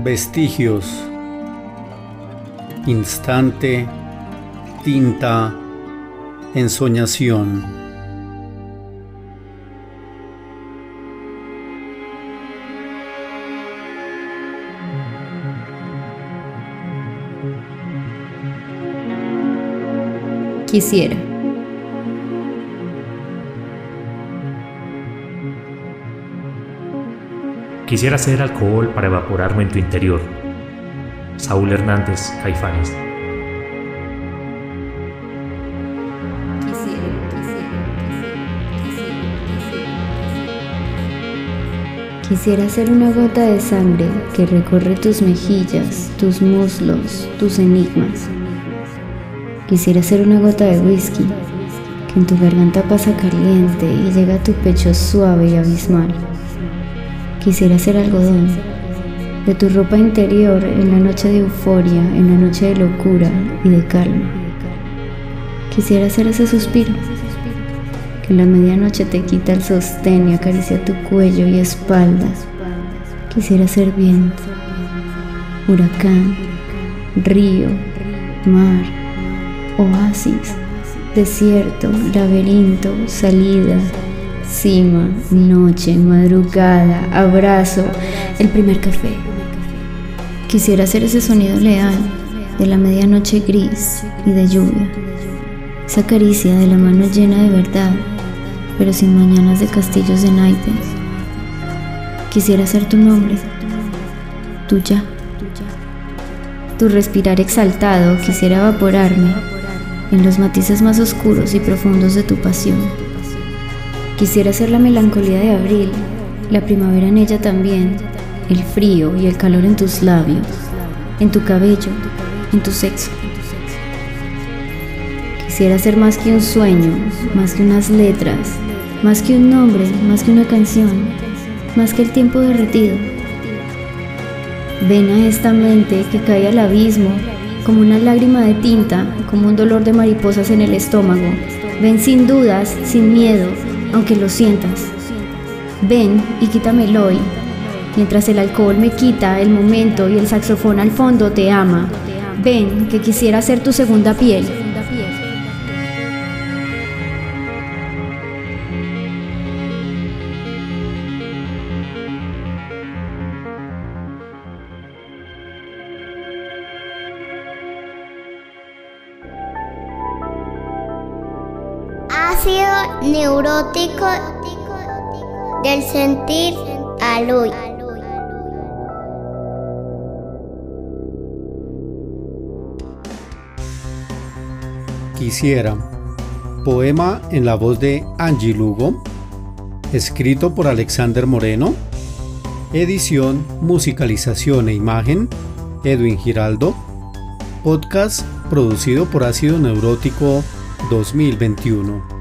Vestigios. Instante. Tinta. Ensoñación. Quisiera. Quisiera ser alcohol para evaporarme en tu interior. Saúl Hernández, Caifanes. Quisiera ser una gota de sangre que recorre tus mejillas, tus muslos, tus enigmas. Quisiera ser una gota de whisky que en tu garganta pasa caliente y llega a tu pecho suave y abismal. Quisiera ser algodón de tu ropa interior en la noche de euforia, en la noche de locura y de calma. Quisiera ser ese suspiro que en la medianoche te quita el sostén y acaricia tu cuello y espalda. Quisiera ser viento, huracán, río, mar, oasis, desierto, laberinto, salida, cima, noche, madrugada, abrazo, el primer café. Quisiera ser ese sonido leal de la medianoche gris y de lluvia, esa caricia de la mano llena de verdad, pero sin mañanas de castillos de naipes. Quisiera ser tu nombre, tu ya. Tu respirar exaltado quisiera evaporarme en los matices más oscuros y profundos de tu pasión. Quisiera ser la melancolía de abril, la primavera en ella también, el frío y el calor en tus labios, en tu cabello, en tu sexo. Quisiera ser más que un sueño, más que unas letras, más que un nombre, más que una canción, más que el tiempo derretido. Ven a esta mente que cae al abismo como una lágrima de tinta, como un dolor de mariposas en el estómago. Ven sin dudas, sin miedo, aunque lo sientas. Ven y quítamelo hoy, mientras el alcohol me quita el momento y el saxofón al fondo te ama. Ven que quisiera ser tu segunda piel. Ácido neurótico del sentir al hoy. Quisiera. Poema en la voz de Angie Lugo. Escrito por Alexander Moreno. Edición, musicalización e imagen. Edwin Giraldo. Podcast producido por Ácido Neurótico 2021.